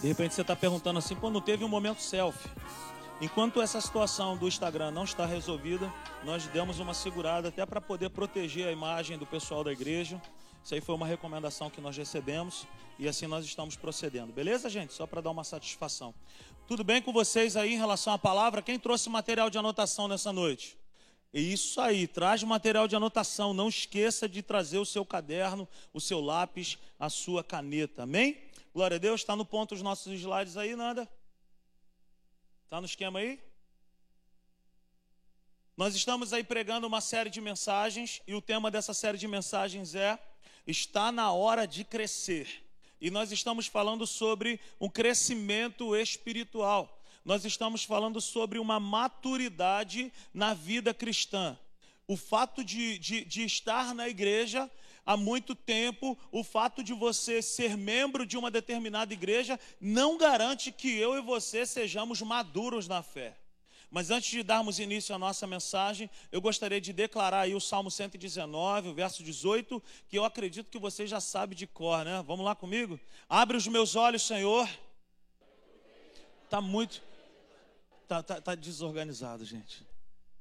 De repente você está perguntando assim, não teve um momento selfie. Enquanto essa situação do Instagram não está resolvida, nós demos uma segurada até para poder proteger a imagem do pessoal da igreja. Isso aí foi uma recomendação que nós recebemos e assim nós estamos procedendo. Beleza, gente? Só para dar uma satisfação. Tudo bem com vocês aí em relação à palavra? Quem trouxe material de anotação nessa noite? Isso aí, traz material de anotação. Não esqueça de trazer o seu caderno, o seu lápis, a sua caneta. Amém? Glória a Deus. Está no ponto os nossos slides aí, nada? Está no esquema aí? Nós estamos aí pregando uma série de mensagens e o tema dessa série de mensagens é Está na hora de crescer. E nós estamos falando sobre um crescimento espiritual. Nós estamos falando sobre uma maturidade na vida cristã. O fato de, de, de estar na igreja há muito tempo, o fato de você ser membro de uma determinada igreja não garante que eu e você sejamos maduros na fé. Mas antes de darmos início à nossa mensagem, eu gostaria de declarar aí o Salmo 119, o verso 18, que eu acredito que você já sabe de cor, né? Vamos lá comigo? Abre os meus olhos, Senhor. Tá muito. Tá, tá, tá desorganizado, gente.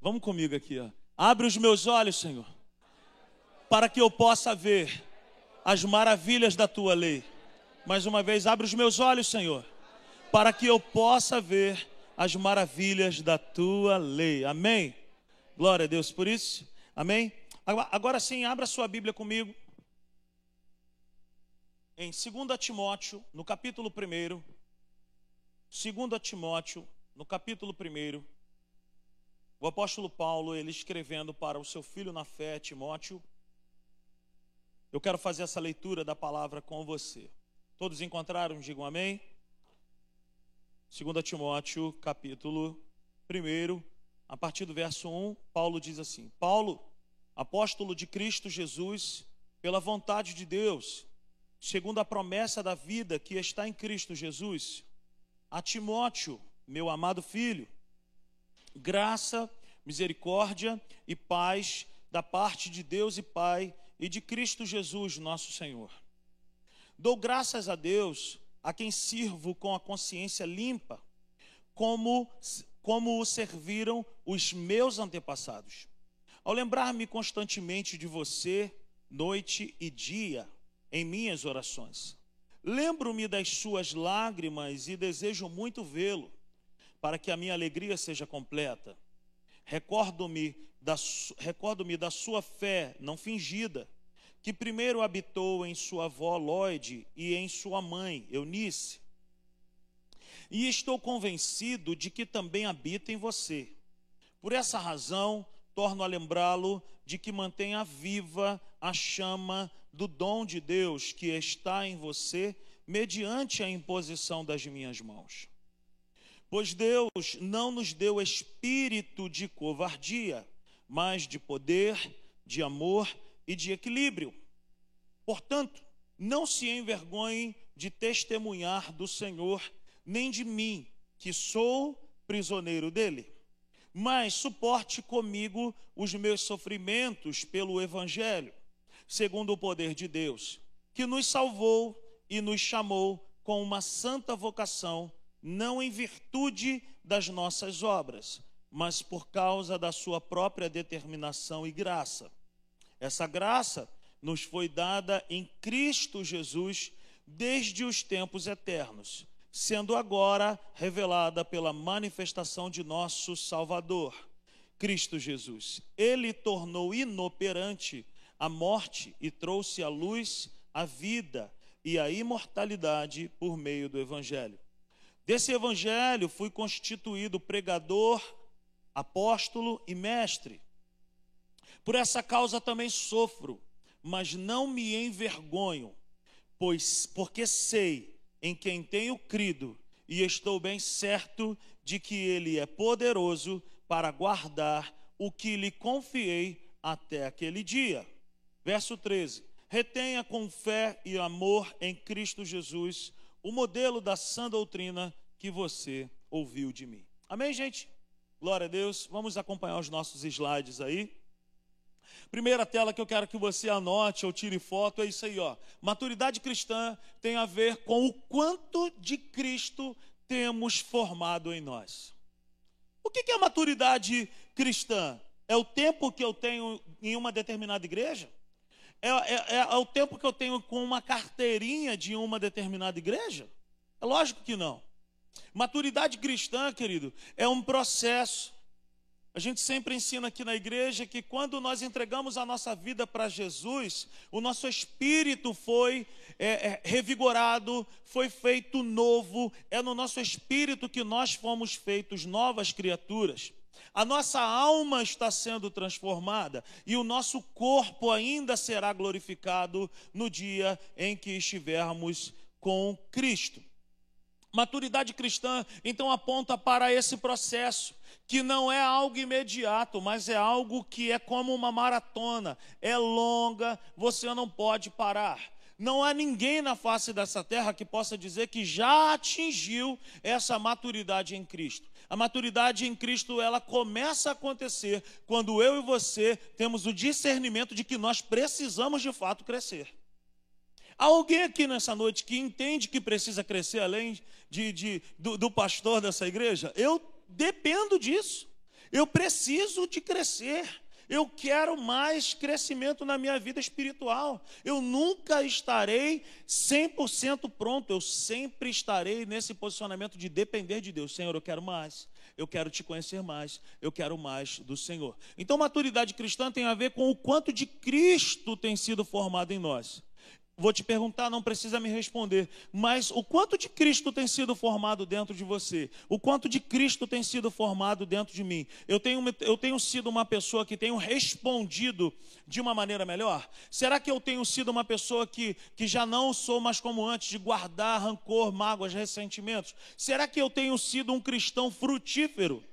Vamos comigo aqui, ó. Abre os meus olhos, Senhor para que eu possa ver as maravilhas da tua lei. Mais uma vez, abre os meus olhos, Senhor, para que eu possa ver as maravilhas da tua lei. Amém? Glória a Deus por isso. Amém? Agora sim, abra sua Bíblia comigo. Em 2 Timóteo, no capítulo 1. 2 Timóteo, no capítulo 1. O apóstolo Paulo, ele escrevendo para o seu filho na fé, Timóteo, eu quero fazer essa leitura da palavra com você. Todos encontraram? Digam amém. 2 Timóteo, capítulo 1, a partir do verso 1, Paulo diz assim: Paulo, apóstolo de Cristo Jesus, pela vontade de Deus, segundo a promessa da vida que está em Cristo Jesus, a Timóteo, meu amado filho, graça, misericórdia e paz da parte de Deus e Pai e de Cristo Jesus, nosso Senhor. Dou graças a Deus a quem sirvo com a consciência limpa, como, como o serviram os meus antepassados. Ao lembrar-me constantemente de você, noite e dia, em minhas orações. Lembro-me das suas lágrimas e desejo muito vê-lo, para que a minha alegria seja completa. Recordo-me recordo-me da sua fé não fingida, que primeiro habitou em sua avó Lloyd e em sua mãe Eunice. E estou convencido de que também habita em você. Por essa razão, torno a lembrá-lo de que mantenha viva a chama do dom de Deus que está em você, mediante a imposição das minhas mãos. Pois Deus não nos deu espírito de covardia, mas de poder, de amor e de equilíbrio. Portanto, não se envergonhem de testemunhar do Senhor, nem de mim, que sou prisioneiro dele. Mas suporte comigo os meus sofrimentos pelo Evangelho, segundo o poder de Deus, que nos salvou e nos chamou com uma santa vocação, não em virtude das nossas obras, mas por causa da sua própria determinação e graça. Essa graça nos foi dada em Cristo Jesus desde os tempos eternos, sendo agora revelada pela manifestação de nosso Salvador, Cristo Jesus. Ele tornou inoperante a morte e trouxe à luz a vida e a imortalidade por meio do Evangelho. Desse Evangelho fui constituído pregador apóstolo e mestre. Por essa causa também sofro, mas não me envergonho, pois porque sei em quem tenho crido e estou bem certo de que ele é poderoso para guardar o que lhe confiei até aquele dia. Verso 13. Retenha com fé e amor em Cristo Jesus o modelo da sã doutrina que você ouviu de mim. Amém, gente? Glória a Deus. Vamos acompanhar os nossos slides aí. Primeira tela que eu quero que você anote ou tire foto é isso aí, ó. Maturidade cristã tem a ver com o quanto de Cristo temos formado em nós. O que é maturidade cristã? É o tempo que eu tenho em uma determinada igreja? É, é, é, é, o tempo que eu tenho com uma carteirinha de uma determinada igreja? É lógico que não. Maturidade cristã, querido, é um processo. A gente sempre ensina aqui na igreja que quando nós entregamos a nossa vida para Jesus, o nosso espírito foi é, é, revigorado, foi feito novo, é no nosso espírito que nós fomos feitos novas criaturas. A nossa alma está sendo transformada e o nosso corpo ainda será glorificado no dia em que estivermos com Cristo. Maturidade cristã, então, aponta para esse processo, que não é algo imediato, mas é algo que é como uma maratona, é longa, você não pode parar. Não há ninguém na face dessa terra que possa dizer que já atingiu essa maturidade em Cristo. A maturidade em Cristo, ela começa a acontecer quando eu e você temos o discernimento de que nós precisamos de fato crescer. Há alguém aqui nessa noite que entende que precisa crescer além de, de do, do pastor dessa igreja? Eu dependo disso. Eu preciso de crescer. Eu quero mais crescimento na minha vida espiritual. Eu nunca estarei 100% pronto. Eu sempre estarei nesse posicionamento de depender de Deus. Senhor, eu quero mais. Eu quero te conhecer mais. Eu quero mais do Senhor. Então, maturidade cristã tem a ver com o quanto de Cristo tem sido formado em nós. Vou te perguntar, não precisa me responder, mas o quanto de Cristo tem sido formado dentro de você? O quanto de Cristo tem sido formado dentro de mim? Eu tenho, eu tenho sido uma pessoa que tenho respondido de uma maneira melhor? Será que eu tenho sido uma pessoa que, que já não sou mais como antes, de guardar rancor, mágoas, ressentimentos? Será que eu tenho sido um cristão frutífero?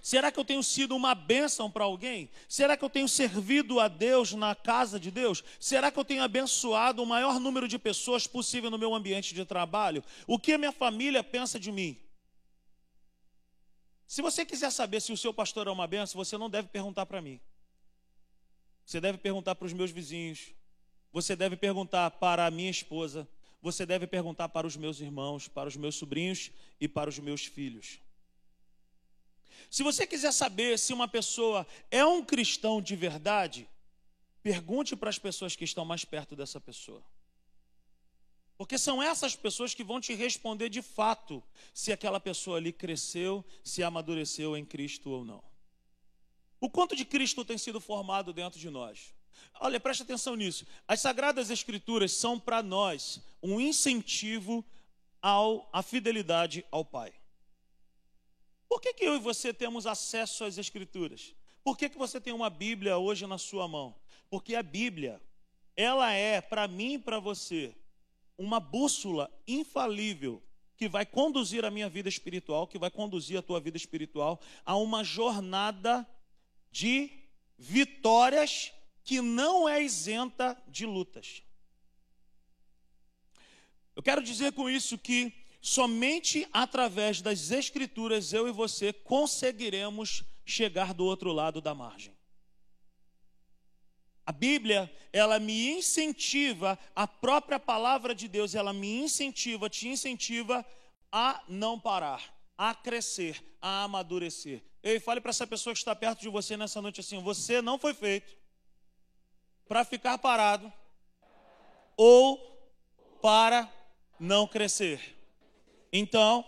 Será que eu tenho sido uma bênção para alguém? Será que eu tenho servido a Deus na casa de Deus? Será que eu tenho abençoado o maior número de pessoas possível no meu ambiente de trabalho? O que a minha família pensa de mim? Se você quiser saber se o seu pastor é uma bênção, você não deve perguntar para mim. Você deve perguntar para os meus vizinhos. Você deve perguntar para a minha esposa. Você deve perguntar para os meus irmãos, para os meus sobrinhos e para os meus filhos. Se você quiser saber se uma pessoa é um cristão de verdade, pergunte para as pessoas que estão mais perto dessa pessoa. Porque são essas pessoas que vão te responder de fato se aquela pessoa ali cresceu, se amadureceu em Cristo ou não. O quanto de Cristo tem sido formado dentro de nós? Olha, preste atenção nisso. As Sagradas Escrituras são para nós um incentivo ao, à fidelidade ao Pai. Por que, que eu e você temos acesso às Escrituras? Por que, que você tem uma Bíblia hoje na sua mão? Porque a Bíblia, ela é, para mim e para você, uma bússola infalível que vai conduzir a minha vida espiritual, que vai conduzir a tua vida espiritual a uma jornada de vitórias que não é isenta de lutas. Eu quero dizer com isso que Somente através das Escrituras eu e você conseguiremos chegar do outro lado da margem. A Bíblia, ela me incentiva, a própria palavra de Deus, ela me incentiva, te incentiva a não parar, a crescer, a amadurecer. Ei, fale para essa pessoa que está perto de você nessa noite assim: você não foi feito para ficar parado ou para não crescer. Então,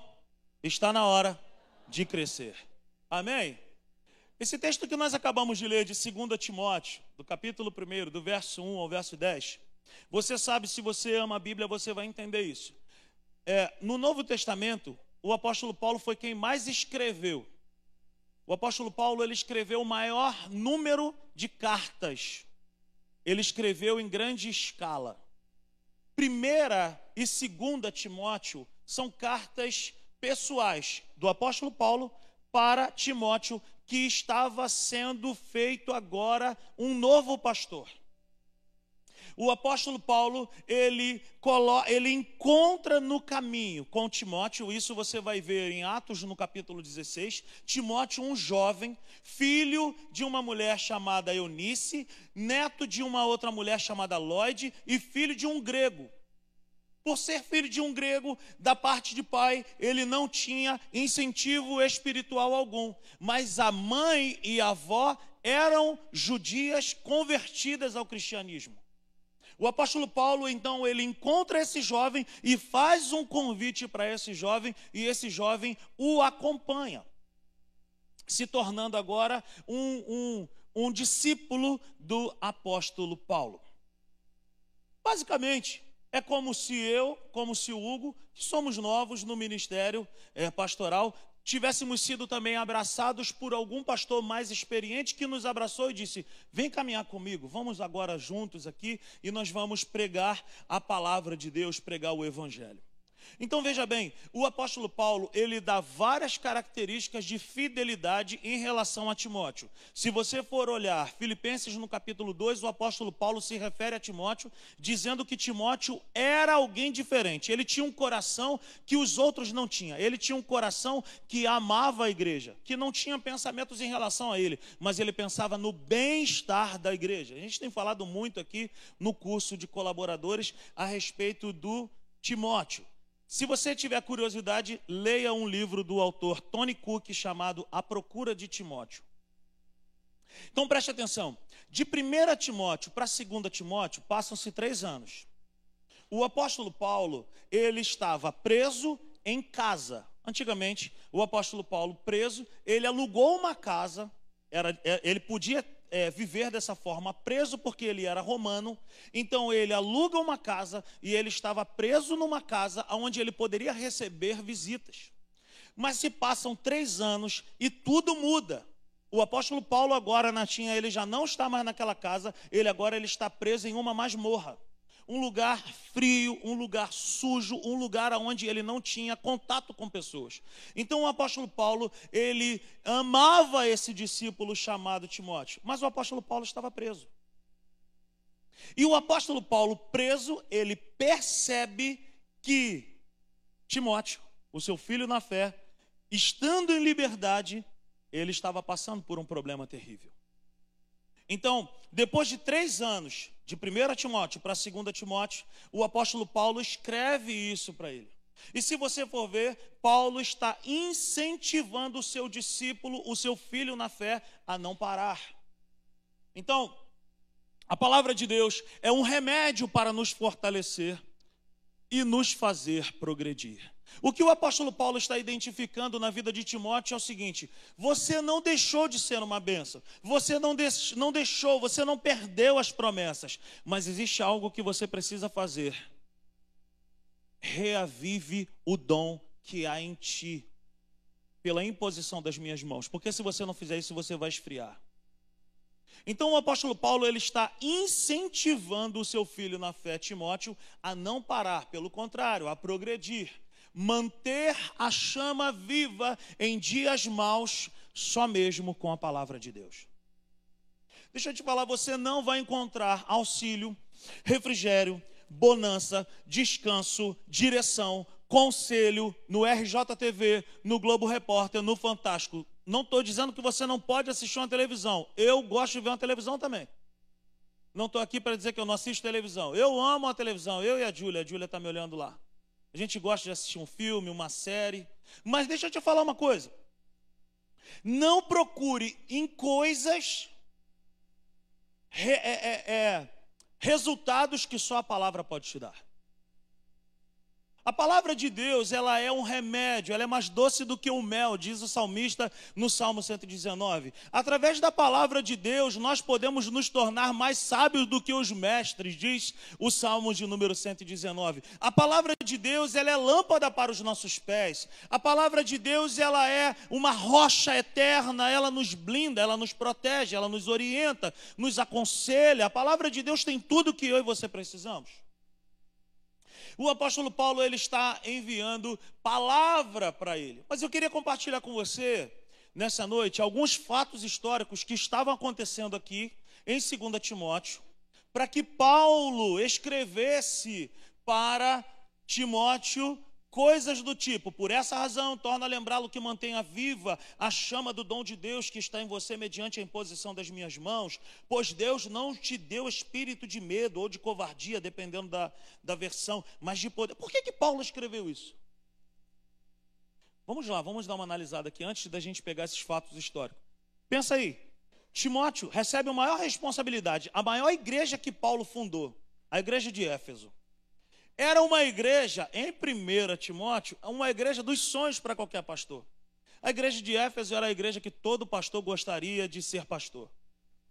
está na hora de crescer. Amém? Esse texto que nós acabamos de ler de 2 Timóteo, do capítulo 1, do verso 1 ao verso 10, você sabe, se você ama a Bíblia, você vai entender isso. É, no Novo Testamento, o apóstolo Paulo foi quem mais escreveu. O apóstolo Paulo ele escreveu o maior número de cartas. Ele escreveu em grande escala. Primeira e segunda Timóteo são cartas pessoais do apóstolo Paulo para Timóteo, que estava sendo feito agora um novo pastor. o apóstolo Paulo, ele, ele encontra no caminho com Timóteo, isso você vai ver em Atos no capítulo 16, Timóteo, um jovem, filho de uma mulher chamada Eunice, neto de uma outra mulher chamada Lloyd e filho de um grego. Por ser filho de um grego, da parte de pai, ele não tinha incentivo espiritual algum, mas a mãe e a avó eram judias convertidas ao cristianismo. O apóstolo Paulo, então, ele encontra esse jovem e faz um convite para esse jovem, e esse jovem o acompanha, se tornando agora um, um, um discípulo do apóstolo Paulo. Basicamente, é como se eu, como se o Hugo, que somos novos no ministério é, pastoral, tivéssemos sido também abraçados por algum pastor mais experiente que nos abraçou e disse: Vem caminhar comigo, vamos agora juntos aqui e nós vamos pregar a palavra de Deus, pregar o Evangelho. Então veja bem, o apóstolo Paulo, ele dá várias características de fidelidade em relação a Timóteo. Se você for olhar Filipenses no capítulo 2, o apóstolo Paulo se refere a Timóteo dizendo que Timóteo era alguém diferente. Ele tinha um coração que os outros não tinham. Ele tinha um coração que amava a igreja, que não tinha pensamentos em relação a ele, mas ele pensava no bem-estar da igreja. A gente tem falado muito aqui no curso de colaboradores a respeito do Timóteo. Se você tiver curiosidade, leia um livro do autor Tony Cook chamado A Procura de Timóteo. Então preste atenção: de 1 Timóteo para 2 Timóteo passam-se três anos. O apóstolo Paulo, ele estava preso em casa. Antigamente, o apóstolo Paulo preso, ele alugou uma casa, era, é, ele podia é, viver dessa forma, preso porque ele era romano. Então ele aluga uma casa e ele estava preso numa casa onde ele poderia receber visitas. Mas se passam três anos e tudo muda. O apóstolo Paulo agora na tinha, ele já não está mais naquela casa, ele agora ele está preso em uma masmorra um lugar frio, um lugar sujo, um lugar onde ele não tinha contato com pessoas. Então o apóstolo Paulo, ele amava esse discípulo chamado Timóteo, mas o apóstolo Paulo estava preso. E o apóstolo Paulo, preso, ele percebe que Timóteo, o seu filho na fé, estando em liberdade, ele estava passando por um problema terrível. Então, depois de três anos, de 1 Timóteo para 2 Timóteo, o apóstolo Paulo escreve isso para ele. E se você for ver, Paulo está incentivando o seu discípulo, o seu filho na fé, a não parar. Então, a palavra de Deus é um remédio para nos fortalecer e nos fazer progredir. O que o apóstolo Paulo está identificando na vida de Timóteo é o seguinte: você não deixou de ser uma benção, você não, deix, não deixou, você não perdeu as promessas, mas existe algo que você precisa fazer. Reavive o dom que há em ti, pela imposição das minhas mãos, porque se você não fizer isso, você vai esfriar. Então o apóstolo Paulo ele está incentivando o seu filho na fé, Timóteo, a não parar, pelo contrário, a progredir manter a chama viva em dias maus, só mesmo com a palavra de Deus. Deixa eu te falar, você não vai encontrar auxílio, refrigério, bonança, descanso, direção, conselho no RJTV, no Globo Repórter, no Fantástico. Não estou dizendo que você não pode assistir uma televisão. Eu gosto de ver uma televisão também. Não estou aqui para dizer que eu não assisto televisão. Eu amo a televisão. Eu e a Júlia. A Júlia está me olhando lá. A gente gosta de assistir um filme, uma série. Mas deixa eu te falar uma coisa. Não procure em coisas é, é, é, resultados que só a palavra pode te dar. A palavra de Deus, ela é um remédio, ela é mais doce do que o mel, diz o salmista no Salmo 119. Através da palavra de Deus, nós podemos nos tornar mais sábios do que os mestres, diz o Salmo de número 119. A palavra de Deus, ela é lâmpada para os nossos pés. A palavra de Deus, ela é uma rocha eterna, ela nos blinda, ela nos protege, ela nos orienta, nos aconselha. A palavra de Deus tem tudo que eu e você precisamos. O apóstolo Paulo ele está enviando palavra para ele. Mas eu queria compartilhar com você nessa noite alguns fatos históricos que estavam acontecendo aqui em 2 Timóteo para que Paulo escrevesse para Timóteo coisas do tipo, por essa razão, torna a lembrá-lo que mantenha viva a chama do dom de Deus que está em você mediante a imposição das minhas mãos, pois Deus não te deu espírito de medo ou de covardia, dependendo da, da versão, mas de poder. Por que, que Paulo escreveu isso? Vamos lá, vamos dar uma analisada aqui antes da gente pegar esses fatos históricos. Pensa aí, Timóteo recebe a maior responsabilidade, a maior igreja que Paulo fundou, a igreja de Éfeso. Era uma igreja, em 1 Timóteo, uma igreja dos sonhos para qualquer pastor. A igreja de Éfeso era a igreja que todo pastor gostaria de ser pastor.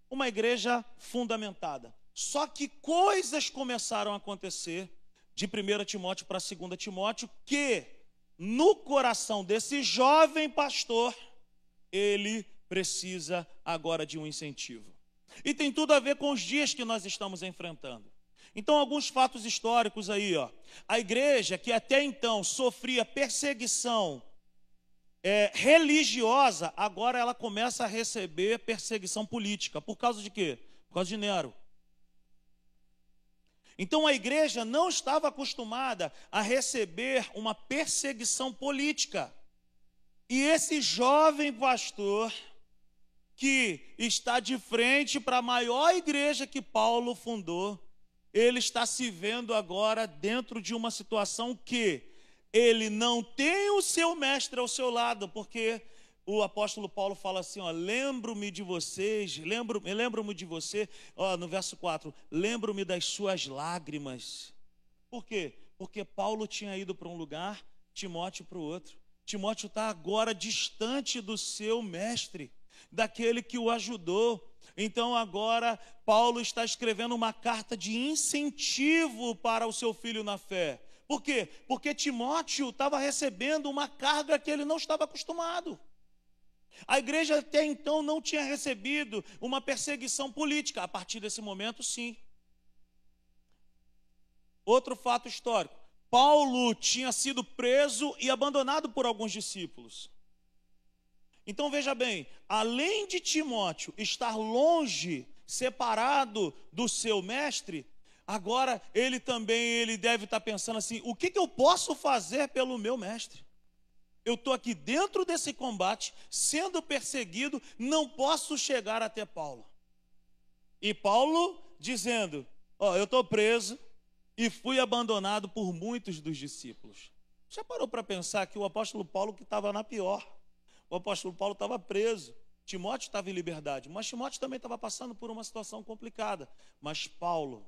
Uma igreja fundamentada. Só que coisas começaram a acontecer de 1 Timóteo para 2 Timóteo que, no coração desse jovem pastor, ele precisa agora de um incentivo. E tem tudo a ver com os dias que nós estamos enfrentando. Então, alguns fatos históricos aí, ó. A igreja que até então sofria perseguição é, religiosa, agora ela começa a receber perseguição política. Por causa de quê? Por causa de Nero. Então a igreja não estava acostumada a receber uma perseguição política. E esse jovem pastor, que está de frente para a maior igreja que Paulo fundou, ele está se vendo agora dentro de uma situação que ele não tem o seu mestre ao seu lado, porque o apóstolo Paulo fala assim, ó, lembro-me de vocês, lembro, lembro-me de você, ó, no verso 4, lembro-me das suas lágrimas. Por quê? Porque Paulo tinha ido para um lugar, Timóteo para o outro. Timóteo está agora distante do seu mestre, daquele que o ajudou. Então agora Paulo está escrevendo uma carta de incentivo para o seu filho na fé. Por quê? Porque Timóteo estava recebendo uma carga que ele não estava acostumado. A igreja até então não tinha recebido uma perseguição política. A partir desse momento, sim. Outro fato histórico: Paulo tinha sido preso e abandonado por alguns discípulos. Então veja bem, além de Timóteo estar longe, separado do seu mestre, agora ele também ele deve estar pensando assim: o que, que eu posso fazer pelo meu mestre? Eu estou aqui dentro desse combate, sendo perseguido, não posso chegar até Paulo. E Paulo dizendo: Ó, oh, eu estou preso e fui abandonado por muitos dos discípulos. Já parou para pensar que o apóstolo Paulo que estava na pior? O apóstolo Paulo estava preso, Timóteo estava em liberdade, mas Timóteo também estava passando por uma situação complicada. Mas Paulo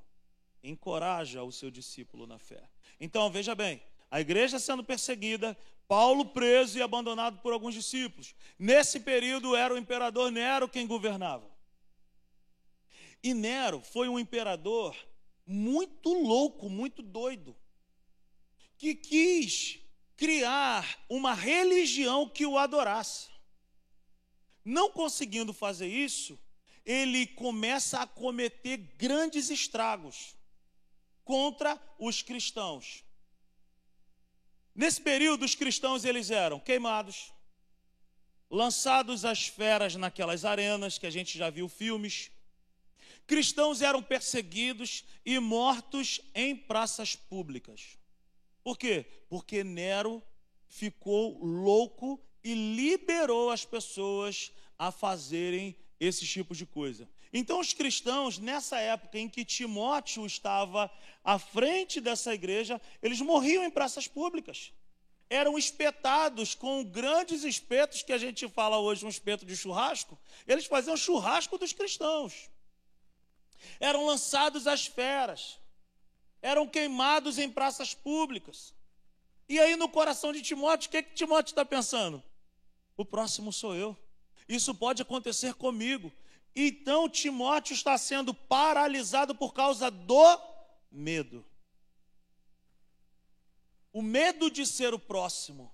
encoraja o seu discípulo na fé. Então, veja bem, a igreja sendo perseguida, Paulo preso e abandonado por alguns discípulos. Nesse período era o imperador Nero quem governava. E Nero foi um imperador muito louco, muito doido, que quis criar uma religião que o adorasse. Não conseguindo fazer isso, ele começa a cometer grandes estragos contra os cristãos. Nesse período, os cristãos eles eram queimados, lançados às feras naquelas arenas que a gente já viu filmes. Cristãos eram perseguidos e mortos em praças públicas. Por quê? Porque Nero ficou louco e liberou as pessoas a fazerem esses tipos de coisa. Então, os cristãos, nessa época em que Timóteo estava à frente dessa igreja, eles morriam em praças públicas. Eram espetados com grandes espetos, que a gente fala hoje um espeto de churrasco. Eles faziam churrasco dos cristãos. Eram lançados às feras eram queimados em praças públicas. E aí, no coração de Timóteo, o que, que Timóteo está pensando? O próximo sou eu. Isso pode acontecer comigo. Então, Timóteo está sendo paralisado por causa do medo. O medo de ser o próximo.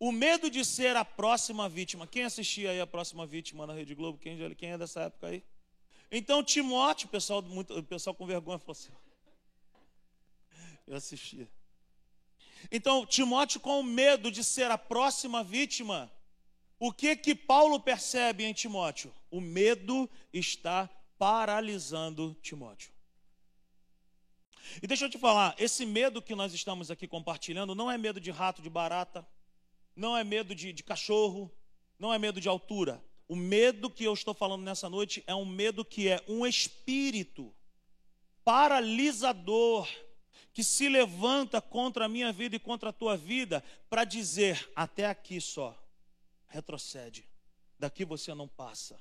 O medo de ser a próxima vítima. Quem assistia aí a próxima vítima na Rede Globo? Quem, quem é dessa época aí? Então, Timóteo, pessoal, pessoal com vergonha falou assim: eu assistia. Então, Timóteo, com medo de ser a próxima vítima, o que que Paulo percebe em Timóteo? O medo está paralisando Timóteo. E deixa eu te falar, esse medo que nós estamos aqui compartilhando não é medo de rato, de barata, não é medo de, de cachorro, não é medo de altura. O medo que eu estou falando nessa noite é um medo que é um espírito paralisador que se levanta contra a minha vida e contra a tua vida para dizer: até aqui só, retrocede, daqui você não passa.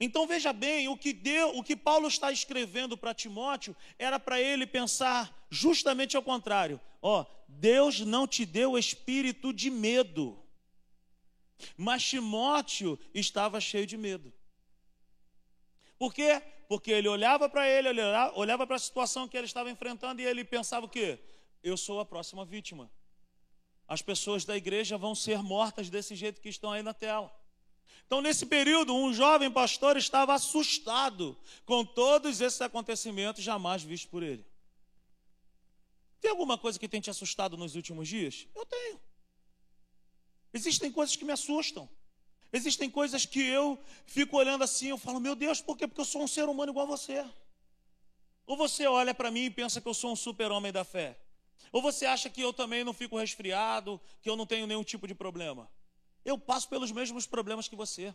Então veja bem, o que deu, o que Paulo está escrevendo para Timóteo era para ele pensar justamente ao contrário. Ó, Deus não te deu espírito de medo. Mas Timóteo estava cheio de medo. Por quê? Porque ele olhava para ele, olhava para a situação que ele estava enfrentando e ele pensava o quê? Eu sou a próxima vítima. As pessoas da igreja vão ser mortas desse jeito que estão aí na tela. Então, nesse período, um jovem pastor estava assustado com todos esses acontecimentos jamais vistos por ele. Tem alguma coisa que tem te assustado nos últimos dias? Eu tenho. Existem coisas que me assustam. Existem coisas que eu fico olhando assim, eu falo, meu Deus, por quê? Porque eu sou um ser humano igual a você. Ou você olha para mim e pensa que eu sou um super-homem da fé. Ou você acha que eu também não fico resfriado, que eu não tenho nenhum tipo de problema. Eu passo pelos mesmos problemas que você.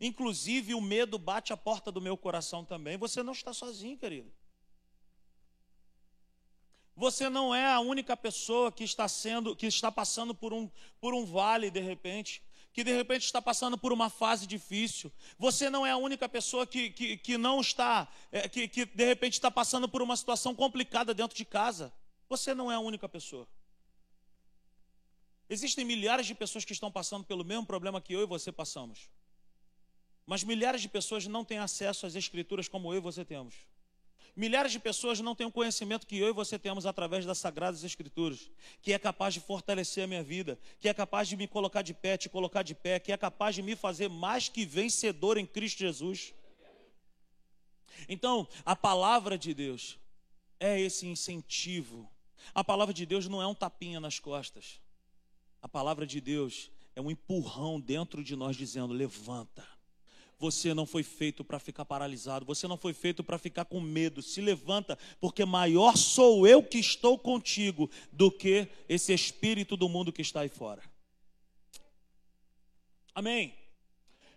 Inclusive, o medo bate a porta do meu coração também. Você não está sozinho, querido. Você não é a única pessoa que está sendo, que está passando por um, por um vale de repente, que de repente está passando por uma fase difícil. Você não é a única pessoa que, que, que não está, é, que, que de repente está passando por uma situação complicada dentro de casa. Você não é a única pessoa. Existem milhares de pessoas que estão passando pelo mesmo problema que eu e você passamos. Mas milhares de pessoas não têm acesso às escrituras como eu e você temos. Milhares de pessoas não têm o conhecimento que eu e você temos através das Sagradas Escrituras, que é capaz de fortalecer a minha vida, que é capaz de me colocar de pé, te colocar de pé, que é capaz de me fazer mais que vencedor em Cristo Jesus. Então, a palavra de Deus é esse incentivo. A palavra de Deus não é um tapinha nas costas. A palavra de Deus é um empurrão dentro de nós dizendo: levanta. Você não foi feito para ficar paralisado, você não foi feito para ficar com medo. Se levanta, porque maior sou eu que estou contigo do que esse espírito do mundo que está aí fora. Amém?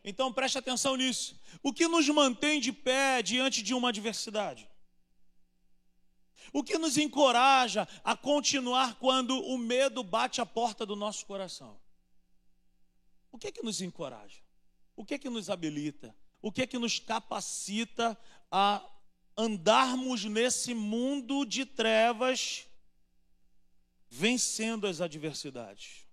Então preste atenção nisso. O que nos mantém de pé diante de uma adversidade? O que nos encoraja a continuar quando o medo bate a porta do nosso coração? O que é que nos encoraja? O que é que nos habilita? O que é que nos capacita a andarmos nesse mundo de trevas, vencendo as adversidades?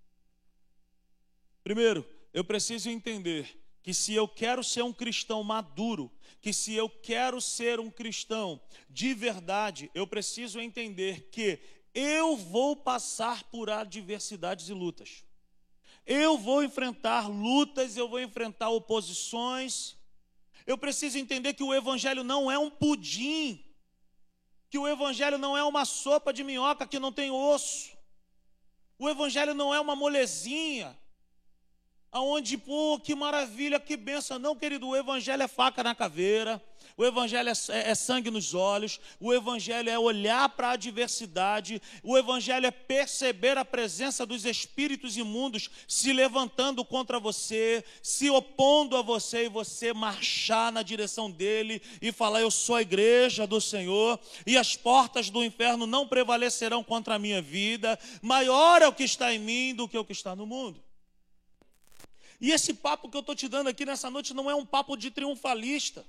Primeiro, eu preciso entender que se eu quero ser um cristão maduro, que se eu quero ser um cristão de verdade, eu preciso entender que eu vou passar por adversidades e lutas. Eu vou enfrentar lutas, eu vou enfrentar oposições. Eu preciso entender que o evangelho não é um pudim, que o evangelho não é uma sopa de minhoca que não tem osso. O evangelho não é uma molezinha aonde, pô, que maravilha, que benção. Não, querido, o evangelho é faca na caveira, o evangelho é, é, sangue nos olhos, o evangelho é olhar para a adversidade, o evangelho é perceber a presença dos espíritos imundos se levantando contra você, se opondo a você e você marchar na direção dele e falar: Eu sou a igreja do Senhor e as portas do inferno não prevalecerão contra a minha vida. Maior é o que está em mim do que o que está no mundo. E esse papo que eu estou te dando aqui nessa noite não é um papo de triunfalista.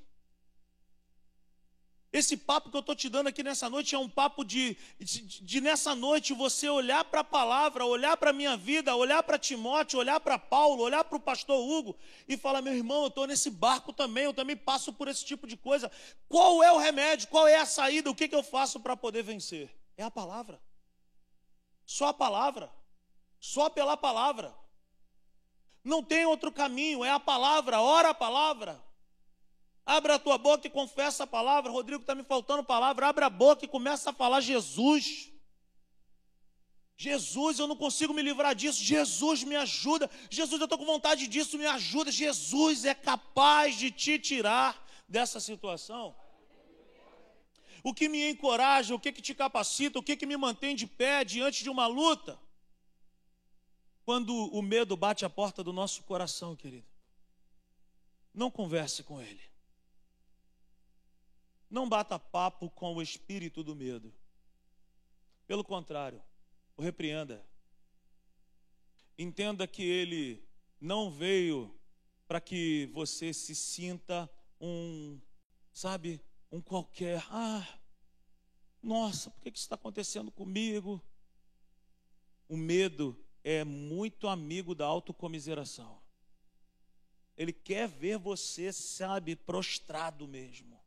Esse papo que eu estou te dando aqui nessa noite é um papo de, de, de nessa noite você olhar para a palavra, olhar para a minha vida, olhar para Timóteo, olhar para Paulo, olhar para o pastor Hugo e falar: meu irmão, eu estou nesse barco também, eu também passo por esse tipo de coisa. Qual é o remédio? Qual é a saída? O que, que eu faço para poder vencer? É a palavra. Só a palavra. Só pela palavra. Não tem outro caminho, é a palavra, ora a palavra. Abra a tua boca e confessa a palavra. Rodrigo está me faltando palavra. Abra a boca e começa a falar Jesus. Jesus, eu não consigo me livrar disso. Jesus, me ajuda. Jesus, eu estou com vontade disso, me ajuda. Jesus é capaz de te tirar dessa situação. O que me encoraja, o que, que te capacita, o que, que me mantém de pé diante de uma luta? Quando o medo bate a porta do nosso coração, querido, não converse com ele. Não bata papo com o espírito do medo. Pelo contrário, o repreenda. Entenda que ele não veio para que você se sinta um, sabe, um qualquer. Ah, nossa, por que isso está acontecendo comigo? O medo é muito amigo da autocomiseração. Ele quer ver você, sabe, prostrado mesmo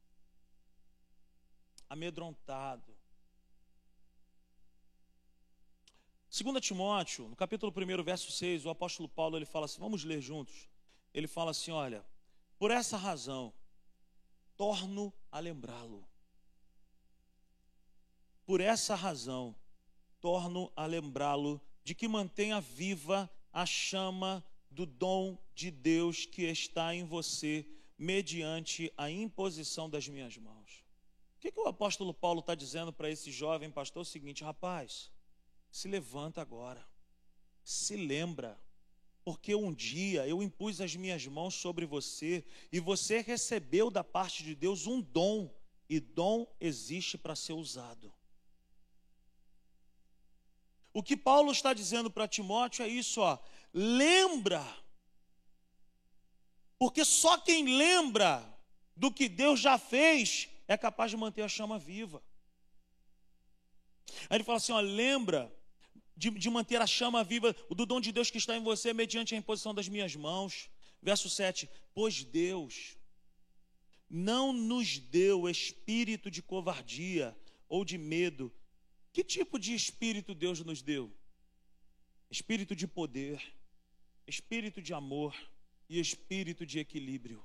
amedrontado. 2 Timóteo, no capítulo 1, verso 6, o apóstolo Paulo ele fala assim: vamos ler juntos. Ele fala assim: olha, por essa razão, torno a lembrá-lo. Por essa razão, torno a lembrá-lo de que mantenha viva a chama do dom de Deus que está em você, mediante a imposição das minhas mãos que, que o apóstolo Paulo está dizendo para esse jovem pastor? O seguinte, rapaz, se levanta agora, se lembra, porque um dia eu impus as minhas mãos sobre você e você recebeu da parte de Deus um dom, e dom existe para ser usado. O que Paulo está dizendo para Timóteo é isso, ó, lembra, porque só quem lembra do que Deus já fez é capaz de manter a chama viva. Aí ele fala assim: ó, lembra de, de manter a chama viva do dom de Deus que está em você mediante a imposição das minhas mãos. Verso 7: Pois Deus não nos deu espírito de covardia ou de medo. Que tipo de espírito Deus nos deu? Espírito de poder, espírito de amor e espírito de equilíbrio.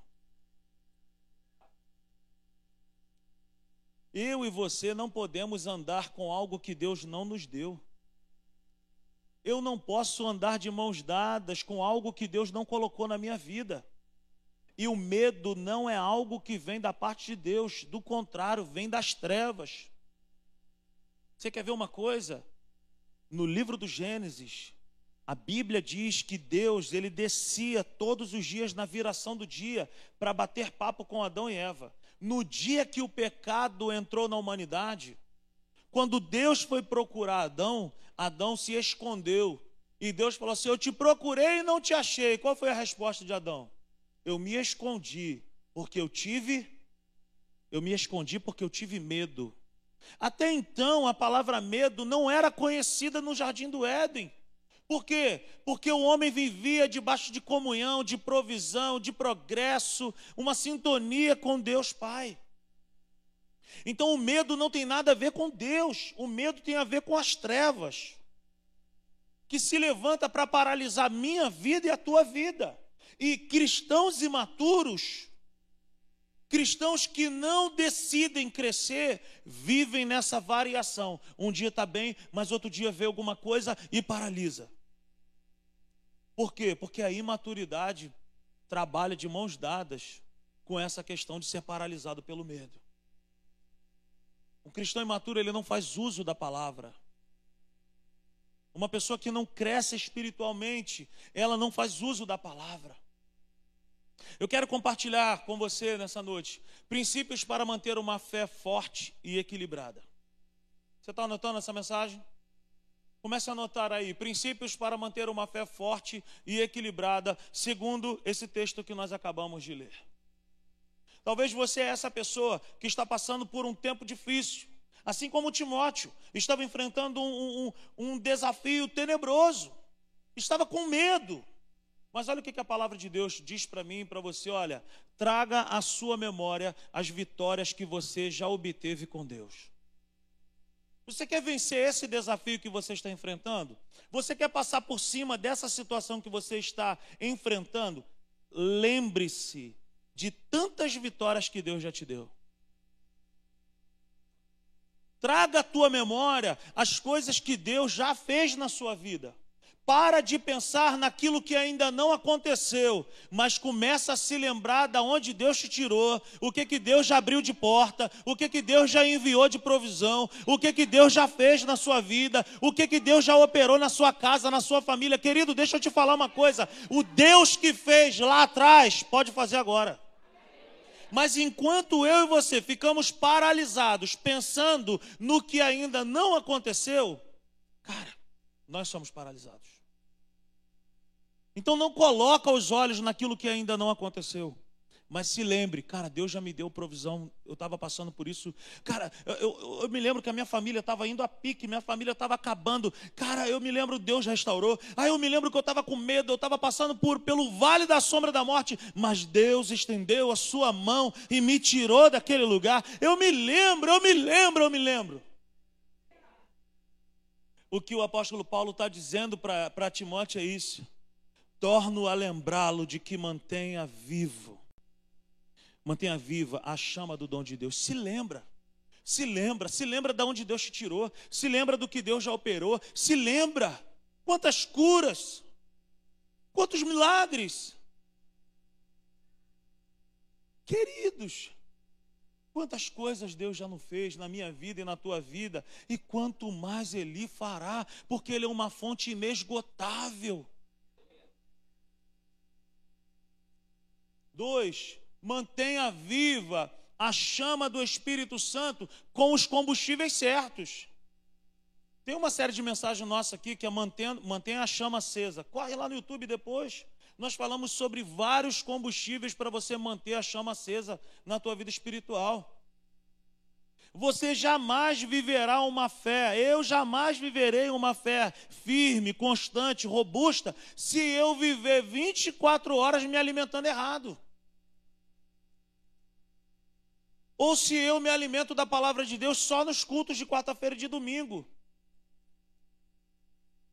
Eu e você não podemos andar com algo que Deus não nos deu. Eu não posso andar de mãos dadas com algo que Deus não colocou na minha vida. E o medo não é algo que vem da parte de Deus, do contrário, vem das trevas. Você quer ver uma coisa? No livro do Gênesis, a Bíblia diz que Deus, ele descia todos os dias na viração do dia para bater papo com Adão e Eva no dia que o pecado entrou na humanidade, quando Deus foi procurar Adão, Adão se escondeu. E Deus falou assim: Eu te procurei e não te achei. Qual foi a resposta de Adão? Eu me escondi, porque eu tive. Eu me escondi porque eu tive medo. Até então, a palavra medo não era conhecida no jardim do Éden. Por quê? Porque o homem vivia debaixo de comunhão, de provisão, de progresso, uma sintonia com Deus Pai. Então o medo não tem nada a ver com Deus, o medo tem a ver com as trevas, que se levanta para paralisar a minha vida e a tua vida. E cristãos imaturos, cristãos que não decidem crescer, vivem nessa variação. Um dia está bem, mas outro dia vê alguma coisa e paralisa. Por quê? Porque a imaturidade trabalha de mãos dadas com essa questão de ser paralisado pelo medo. Um cristão imaturo, ele não faz uso da palavra. Uma pessoa que não cresce espiritualmente, ela não faz uso da palavra. Eu quero compartilhar com você nessa noite princípios para manter uma fé forte e equilibrada. Você está anotando essa mensagem? Comece a anotar aí princípios para manter uma fé forte e equilibrada, segundo esse texto que nós acabamos de ler. Talvez você é essa pessoa que está passando por um tempo difícil, assim como Timóteo estava enfrentando um, um, um desafio tenebroso, estava com medo. Mas olha o que a palavra de Deus diz para mim e para você: olha, traga à sua memória as vitórias que você já obteve com Deus. Você quer vencer esse desafio que você está enfrentando? Você quer passar por cima dessa situação que você está enfrentando? Lembre-se de tantas vitórias que Deus já te deu. Traga à tua memória as coisas que Deus já fez na sua vida. Para de pensar naquilo que ainda não aconteceu, mas começa a se lembrar da onde Deus te tirou, o que que Deus já abriu de porta, o que que Deus já enviou de provisão, o que que Deus já fez na sua vida, o que que Deus já operou na sua casa, na sua família. Querido, deixa eu te falar uma coisa: o Deus que fez lá atrás pode fazer agora. Mas enquanto eu e você ficamos paralisados pensando no que ainda não aconteceu, cara, nós somos paralisados. Então não coloca os olhos naquilo que ainda não aconteceu. Mas se lembre, cara, Deus já me deu provisão. Eu estava passando por isso. Cara, eu, eu, eu, me lembro que a minha família estava indo a pique, minha família estava acabando. Cara, eu me lembro, Deus restaurou. Aí eu me lembro que eu estava com medo, eu estava passando por pelo vale da sombra da morte. Mas Deus estendeu a sua mão e me tirou daquele lugar. Eu me lembro, eu me lembro, eu me lembro. O que o apóstolo Paulo está dizendo para Timóteo é isso. Torno a lembrá-lo de que mantenha vivo mantenha viva a chama do dom de Deus. Se lembra. Se lembra, se lembra de onde Deus te tirou, se lembra do que Deus já operou, se lembra quantas curas, quantos milagres. Queridos, quantas coisas Deus já não fez na minha vida e na tua vida, e quanto mais Ele fará, porque Ele é uma fonte inesgotável. Dois, mantenha viva a chama do Espírito Santo com os combustíveis certos. Tem uma série de mensagens nossa aqui que é mantendo, mantenha a chama acesa. Corre lá no YouTube depois. Nós falamos sobre vários combustíveis para você manter a chama acesa na tua vida espiritual. Você jamais viverá uma fé, eu jamais viverei uma fé firme, constante, robusta, se eu viver 24 horas me alimentando errado. Ou se eu me alimento da palavra de Deus só nos cultos de quarta-feira e de domingo.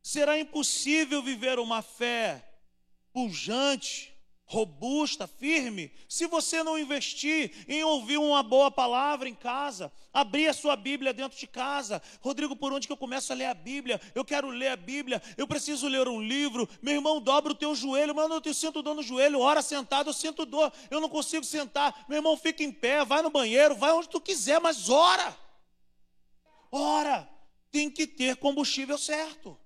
Será impossível viver uma fé pujante, robusta, firme, se você não investir em ouvir uma boa palavra em casa, abrir a sua Bíblia dentro de casa. Rodrigo, por onde que eu começo a ler a Bíblia? Eu quero ler a Bíblia, eu preciso ler um livro. Meu irmão, dobra o teu joelho, mano, eu sinto dor no joelho, hora sentado, eu sinto dor, eu não consigo sentar. Meu irmão, fica em pé, vai no banheiro, vai onde tu quiser, mas ora. Ora, tem que ter combustível certo.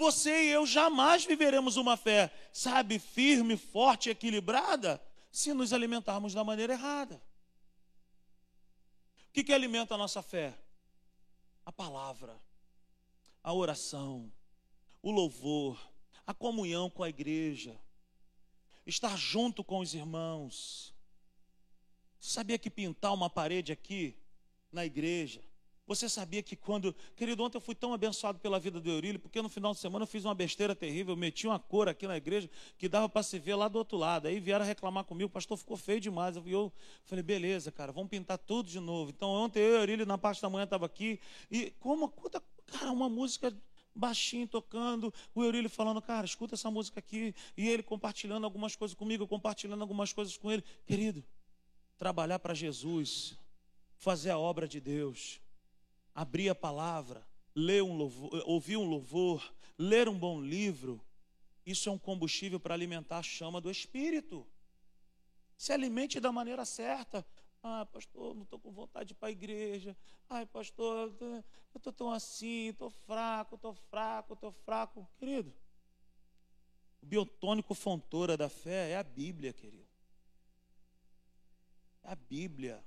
Você e eu jamais viveremos uma fé, sabe, firme, forte, equilibrada, se nos alimentarmos da maneira errada. O que, que alimenta a nossa fé? A palavra, a oração, o louvor, a comunhão com a igreja, estar junto com os irmãos. Sabia que pintar uma parede aqui na igreja você sabia que quando. Querido, ontem eu fui tão abençoado pela vida do Eurílio, porque no final de semana eu fiz uma besteira terrível. Meti uma cor aqui na igreja que dava para se ver lá do outro lado. Aí vieram reclamar comigo, o pastor ficou feio demais. Eu, eu falei, beleza, cara, vamos pintar tudo de novo. Então ontem eu e Eurílio, na parte da manhã, estava aqui. E como. Cara, uma música baixinho tocando, o Eurílio falando, cara, escuta essa música aqui, e ele compartilhando algumas coisas comigo, compartilhando algumas coisas com ele. Querido, trabalhar para Jesus, fazer a obra de Deus, abrir a palavra, ler um louvor, ouvir um louvor, ler um bom livro, isso é um combustível para alimentar a chama do Espírito. Se alimente da maneira certa. Ah, pastor, não estou com vontade para a igreja. Ai, pastor, eu estou tão assim, estou fraco, estou fraco, estou fraco. Querido, o biotônico fontora da fé é a Bíblia, querido. É a Bíblia.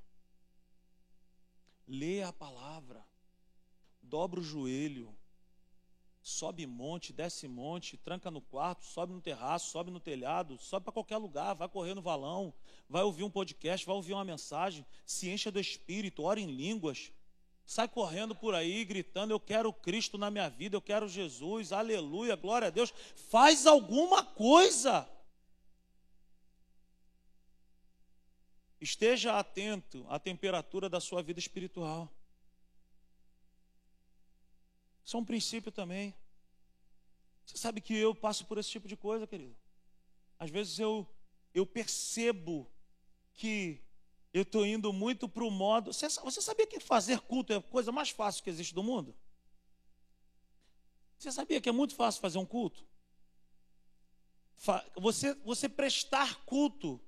Leia a palavra dobra o joelho, sobe monte, desce monte, tranca no quarto, sobe no terraço, sobe no telhado, sobe para qualquer lugar, vai correr no valão, vai ouvir um podcast, vai ouvir uma mensagem, se encha do espírito, ora em línguas, sai correndo por aí gritando: Eu quero Cristo na minha vida, eu quero Jesus, aleluia, glória a Deus. Faz alguma coisa. Esteja atento à temperatura da sua vida espiritual. Isso é um princípio também. Você sabe que eu passo por esse tipo de coisa, querido. Às vezes eu, eu percebo que eu estou indo muito para o modo. Você, você sabia que fazer culto é a coisa mais fácil que existe do mundo? Você sabia que é muito fácil fazer um culto? Você, você prestar culto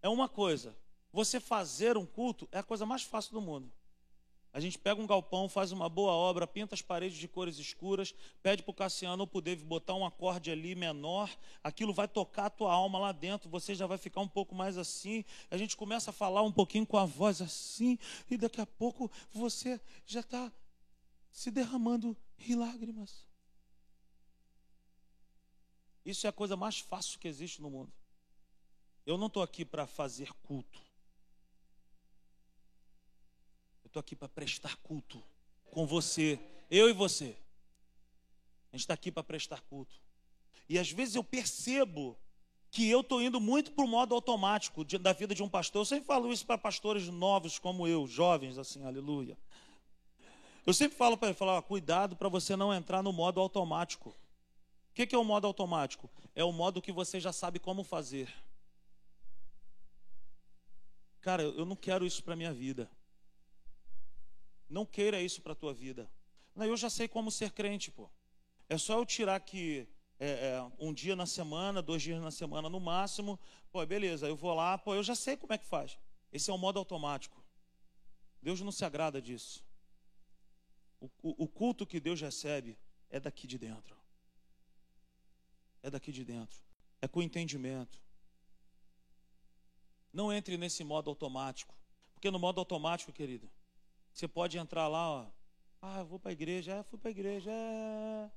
é uma coisa. Você fazer um culto é a coisa mais fácil do mundo. A gente pega um galpão, faz uma boa obra, pinta as paredes de cores escuras, pede para o Cassiano ou para o David botar um acorde ali menor, aquilo vai tocar a tua alma lá dentro, você já vai ficar um pouco mais assim. A gente começa a falar um pouquinho com a voz assim, e daqui a pouco você já está se derramando em lágrimas. Isso é a coisa mais fácil que existe no mundo. Eu não estou aqui para fazer culto estou aqui para prestar culto com você, eu e você. A gente está aqui para prestar culto. E às vezes eu percebo que eu estou indo muito para o modo automático de, da vida de um pastor. Eu sempre falo isso para pastores novos como eu, jovens, assim, aleluia. Eu sempre falo para ele, falar, cuidado para você não entrar no modo automático. O que, que é o modo automático? É o modo que você já sabe como fazer. Cara, eu não quero isso para minha vida. Não queira isso para a tua vida. Não, eu já sei como ser crente, pô. É só eu tirar aqui é, é, um dia na semana, dois dias na semana no máximo. Pô, beleza, eu vou lá, pô, eu já sei como é que faz. Esse é o modo automático. Deus não se agrada disso. O, o, o culto que Deus recebe é daqui de dentro. É daqui de dentro. É com entendimento. Não entre nesse modo automático. Porque no modo automático, querido, você pode entrar lá, ó. Ah, eu vou para a igreja, é, fui para a igreja. É.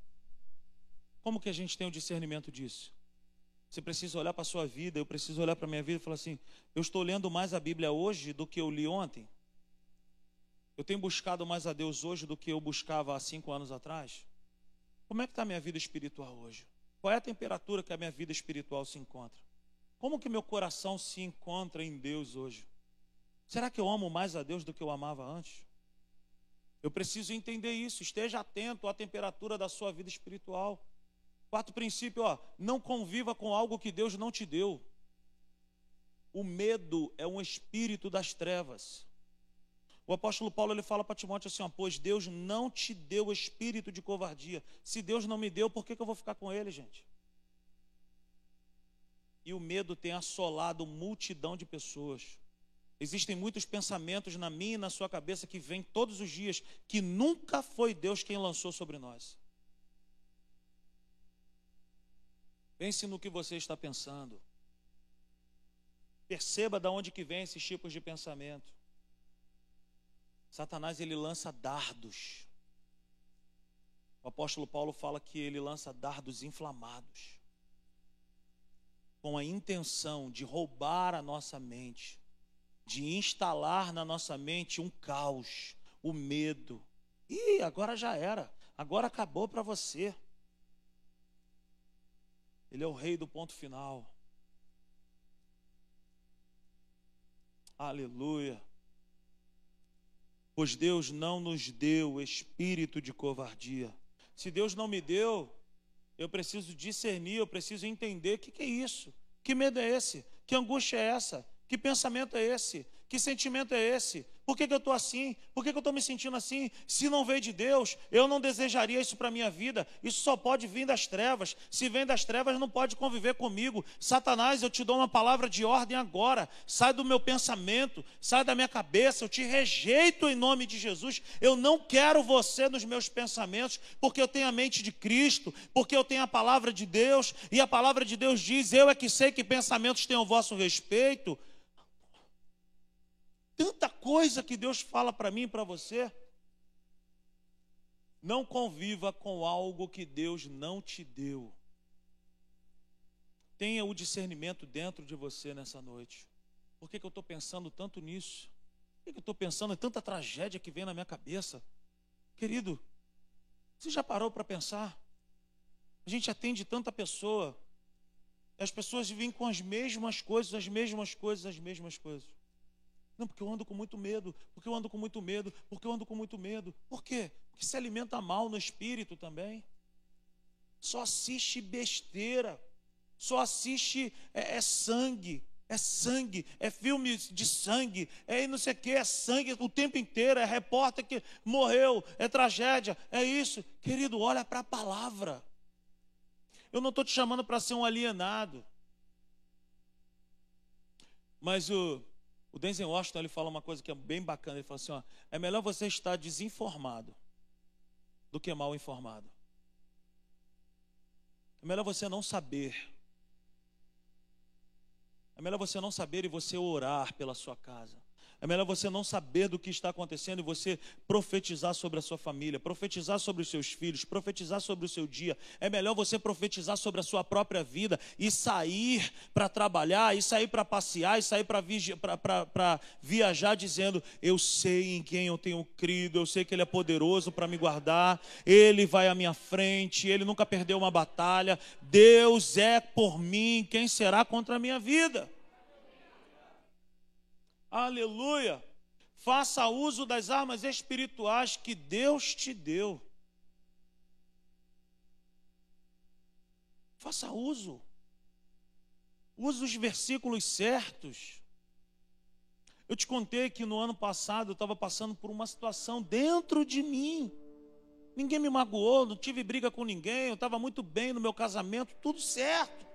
Como que a gente tem o discernimento disso? Você precisa olhar para a sua vida, eu preciso olhar para a minha vida e falar assim: eu estou lendo mais a Bíblia hoje do que eu li ontem? Eu tenho buscado mais a Deus hoje do que eu buscava há cinco anos atrás? Como é que está a minha vida espiritual hoje? Qual é a temperatura que a minha vida espiritual se encontra? Como que meu coração se encontra em Deus hoje? Será que eu amo mais a Deus do que eu amava antes? Eu preciso entender isso. Esteja atento à temperatura da sua vida espiritual. Quarto princípio, ó, não conviva com algo que Deus não te deu. O medo é um espírito das trevas. O apóstolo Paulo ele fala para Timóteo assim: ó, pois Deus não te deu espírito de covardia. Se Deus não me deu, por que, que eu vou ficar com ele, gente? E o medo tem assolado multidão de pessoas. Existem muitos pensamentos na minha e na sua cabeça que vêm todos os dias, que nunca foi Deus quem lançou sobre nós. Pense no que você está pensando. Perceba de onde que vem esses tipos de pensamento. Satanás ele lança dardos. O apóstolo Paulo fala que ele lança dardos inflamados com a intenção de roubar a nossa mente de instalar na nossa mente um caos, o medo. E agora já era, agora acabou para você. Ele é o rei do ponto final. Aleluia. Pois Deus não nos deu espírito de covardia. Se Deus não me deu, eu preciso discernir, eu preciso entender o que, que é isso. Que medo é esse? Que angústia é essa? Que pensamento é esse? Que sentimento é esse? Por que, que eu estou assim? Por que, que eu estou me sentindo assim? Se não veio de Deus, eu não desejaria isso para a minha vida. Isso só pode vir das trevas. Se vem das trevas, não pode conviver comigo. Satanás, eu te dou uma palavra de ordem agora. Sai do meu pensamento, sai da minha cabeça. Eu te rejeito em nome de Jesus. Eu não quero você nos meus pensamentos, porque eu tenho a mente de Cristo, porque eu tenho a palavra de Deus. E a palavra de Deus diz: Eu é que sei que pensamentos têm o vosso respeito tanta coisa que Deus fala para mim e para você. Não conviva com algo que Deus não te deu. Tenha o discernimento dentro de você nessa noite. Por que, que eu estou pensando tanto nisso? Por que, que eu estou pensando em tanta tragédia que vem na minha cabeça? Querido, você já parou para pensar? A gente atende tanta pessoa. As pessoas vêm com as mesmas coisas, as mesmas coisas, as mesmas coisas. Não, porque eu ando com muito medo, porque eu ando com muito medo, porque eu ando com muito medo. Por quê? Porque se alimenta mal no espírito também. Só assiste besteira, só assiste é, é sangue, É sangue, é filme de sangue, é não sei o que, é sangue o tempo inteiro, é repórter que morreu, é tragédia, é isso. Querido, olha para a palavra. Eu não estou te chamando para ser um alienado. Mas o, o Denzel Washington ele fala uma coisa que é bem bacana. Ele fala assim: ó, é melhor você estar desinformado do que mal informado. É melhor você não saber. É melhor você não saber e você orar pela sua casa. É melhor você não saber do que está acontecendo e você profetizar sobre a sua família, profetizar sobre os seus filhos, profetizar sobre o seu dia. É melhor você profetizar sobre a sua própria vida e sair para trabalhar, e sair para passear, e sair para viajar dizendo: Eu sei em quem eu tenho crido, eu sei que Ele é poderoso para me guardar, Ele vai à minha frente, Ele nunca perdeu uma batalha. Deus é por mim, quem será contra a minha vida? Aleluia. Faça uso das armas espirituais que Deus te deu. Faça uso. Use os versículos certos. Eu te contei que no ano passado eu estava passando por uma situação dentro de mim. Ninguém me magoou, não tive briga com ninguém, eu estava muito bem no meu casamento, tudo certo.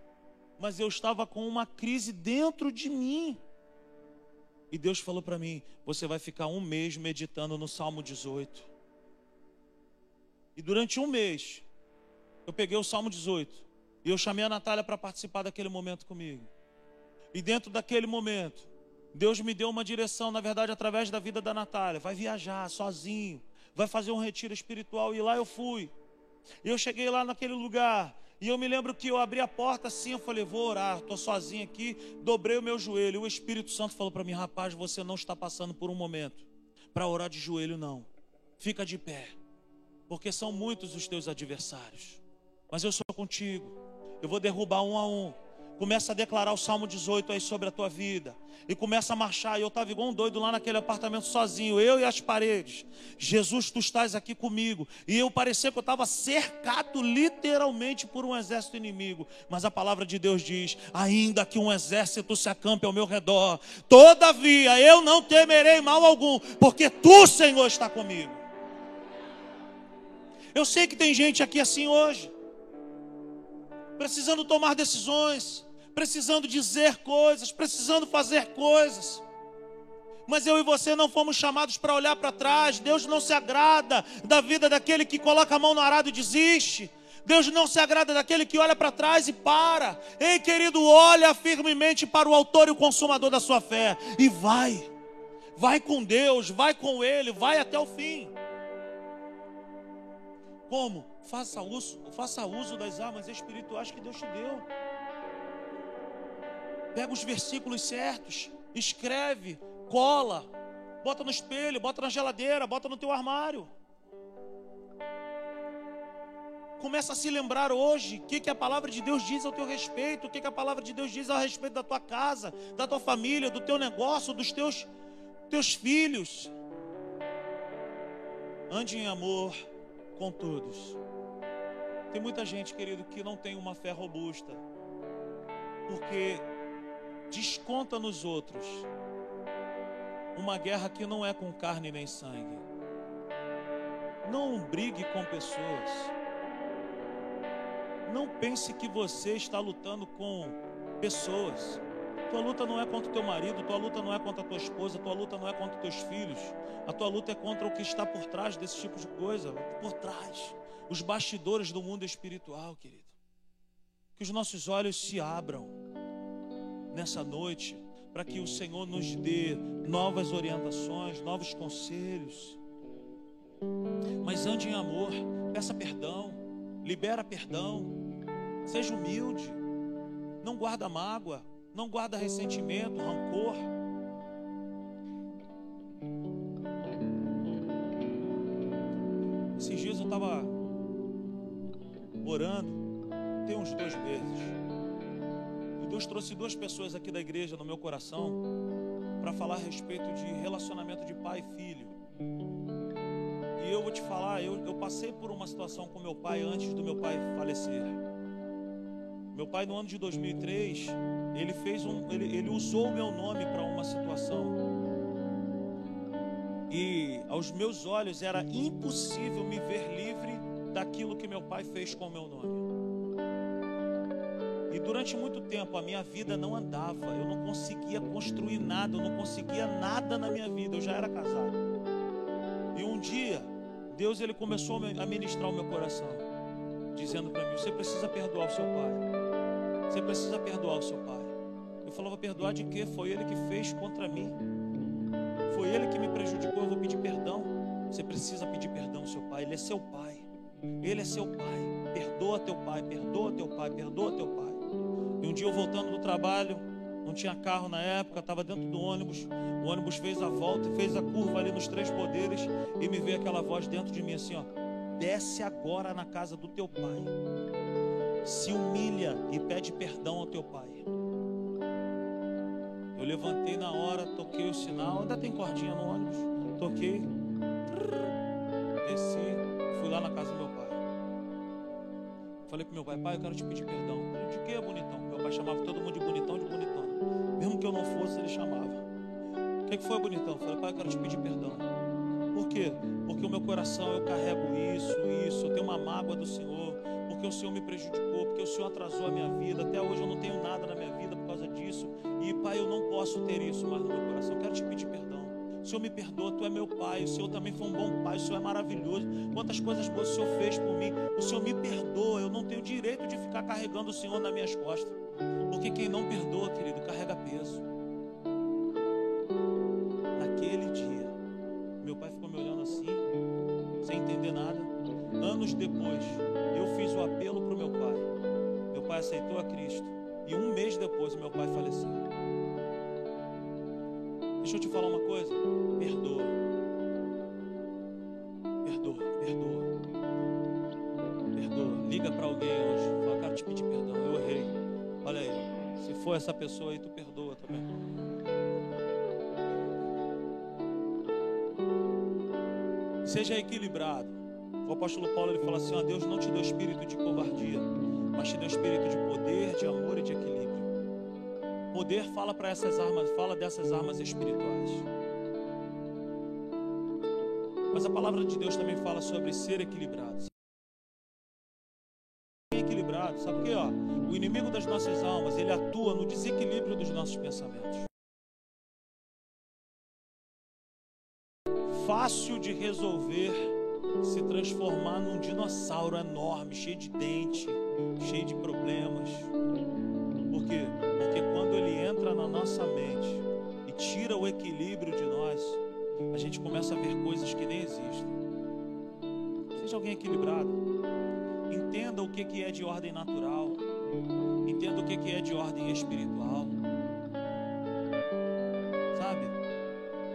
Mas eu estava com uma crise dentro de mim. E Deus falou para mim: você vai ficar um mês meditando no Salmo 18. E durante um mês, eu peguei o Salmo 18 e eu chamei a Natália para participar daquele momento comigo. E dentro daquele momento, Deus me deu uma direção, na verdade, através da vida da Natália. Vai viajar sozinho, vai fazer um retiro espiritual. E lá eu fui. E eu cheguei lá naquele lugar e eu me lembro que eu abri a porta assim, eu falei, vou orar, estou sozinho aqui, dobrei o meu joelho. E o Espírito Santo falou para mim, rapaz, você não está passando por um momento para orar de joelho, não. Fica de pé, porque são muitos os teus adversários. Mas eu sou contigo, eu vou derrubar um a um. Começa a declarar o Salmo 18 aí sobre a tua vida. E começa a marchar. E eu estava igual um doido lá naquele apartamento sozinho, eu e as paredes. Jesus, tu estás aqui comigo. E eu parecia que eu estava cercado literalmente por um exército inimigo. Mas a palavra de Deus diz: ainda que um exército se acampe ao meu redor, todavia eu não temerei mal algum, porque tu, Senhor, está comigo. Eu sei que tem gente aqui assim hoje, precisando tomar decisões precisando dizer coisas, precisando fazer coisas. Mas eu e você não fomos chamados para olhar para trás. Deus não se agrada da vida daquele que coloca a mão no arado e desiste. Deus não se agrada daquele que olha para trás e para. Ei, querido, olha firmemente para o autor e o consumador da sua fé e vai. Vai com Deus, vai com Ele, vai até o fim. Como? Faça uso, faça uso das armas espirituais que Deus te deu. Pega os versículos certos, escreve, cola, bota no espelho, bota na geladeira, bota no teu armário. Começa a se lembrar hoje o que, que a palavra de Deus diz ao teu respeito, o que, que a palavra de Deus diz a respeito da tua casa, da tua família, do teu negócio, dos teus, teus filhos. Ande em amor com todos. Tem muita gente, querido, que não tem uma fé robusta, porque desconta nos outros uma guerra que não é com carne nem sangue. Não brigue com pessoas. Não pense que você está lutando com pessoas. Tua luta não é contra o teu marido, tua luta não é contra a tua esposa, tua luta não é contra os teus filhos. A tua luta é contra o que está por trás desse tipo de coisa, por trás, os bastidores do mundo espiritual, querido. Que os nossos olhos se abram nessa noite, para que o Senhor nos dê novas orientações, novos conselhos. Mas ande em amor, peça perdão, libera perdão, seja humilde, não guarda mágoa, não guarda ressentimento, rancor. Esses dias eu estava orando, tem uns dois meses. Deus trouxe duas pessoas aqui da igreja no meu coração para falar a respeito de relacionamento de pai e filho. E eu vou te falar, eu, eu passei por uma situação com meu pai antes do meu pai falecer. Meu pai, no ano de 2003, ele fez um, ele, ele usou o meu nome para uma situação. E aos meus olhos era impossível me ver livre daquilo que meu pai fez com o meu nome. Durante muito tempo a minha vida não andava, eu não conseguia construir nada, eu não conseguia nada na minha vida, eu já era casado. E um dia, Deus ele começou a ministrar o meu coração, dizendo para mim: Você precisa perdoar o seu pai. Você precisa perdoar o seu pai. Eu falava: Perdoar de quê? Foi ele que fez contra mim. Foi ele que me prejudicou. Eu vou pedir perdão. Você precisa pedir perdão ao seu pai. Ele é seu pai. Ele é seu pai. Perdoa teu pai. Perdoa teu pai. Perdoa teu pai. E um dia eu voltando do trabalho, não tinha carro na época, estava dentro do ônibus. O ônibus fez a volta, fez a curva ali nos três poderes e me veio aquela voz dentro de mim assim, ó: Desce agora na casa do teu pai. Se humilha e pede perdão ao teu pai. Eu levantei na hora, toquei o sinal, ainda tem cordinha no ônibus. Toquei, desci, fui lá na casa do. Falei pro meu pai, pai, eu quero te pedir perdão. de que, bonitão? Meu pai chamava todo mundo de bonitão, de bonitão. Mesmo que eu não fosse, ele chamava. O que, que foi, bonitão? Falei, pai, eu quero te pedir perdão. Por quê? Porque o meu coração eu carrego isso, isso, eu tenho uma mágoa do Senhor, porque o Senhor me prejudicou, porque o Senhor atrasou a minha vida, até hoje eu não tenho nada na minha vida por causa disso, e pai, eu não posso ter isso mais no meu Senhor me perdoa, Tu é meu Pai. O Senhor também foi um bom Pai. O Senhor é maravilhoso. Quantas coisas o Senhor fez por mim. O Senhor me perdoa. Eu não tenho direito de ficar carregando o Senhor nas minhas costas. Porque quem não perdoa, querido, carrega peso. Essa pessoa aí, tu perdoa também. Seja equilibrado. O apóstolo Paulo ele fala assim: ó, Deus não te deu espírito de covardia, mas te deu espírito de poder, de amor e de equilíbrio. Poder fala para essas armas, fala dessas armas espirituais. Mas a palavra de Deus também fala sobre ser. Equilibrado, inimigo das nossas almas, ele atua no desequilíbrio dos nossos pensamentos. Fácil de resolver se transformar num dinossauro enorme, cheio de dente, cheio de problemas. Por quê? Porque quando ele entra na nossa mente e tira o equilíbrio de nós, a gente começa a ver coisas que nem existem. Seja alguém equilibrado. Entenda o que é de ordem natural. Entenda o que é de ordem espiritual. Sabe?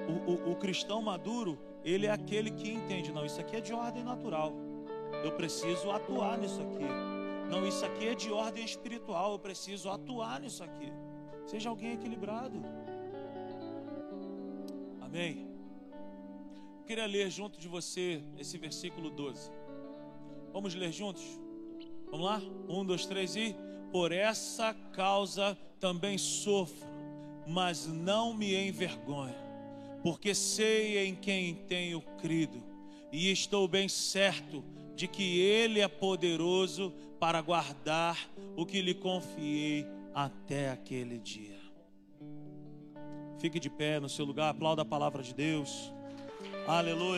O, o, o cristão maduro, ele é aquele que entende: não, isso aqui é de ordem natural. Eu preciso atuar nisso aqui. Não, isso aqui é de ordem espiritual. Eu preciso atuar nisso aqui. Seja alguém equilibrado. Amém. Eu queria ler junto de você esse versículo 12. Vamos ler juntos? Vamos lá? Um, dois, três e. Por essa causa também sofro, mas não me envergonho, porque sei em quem tenho crido, e estou bem certo de que Ele é poderoso para guardar o que lhe confiei até aquele dia. Fique de pé no seu lugar, aplauda a palavra de Deus. Aleluia.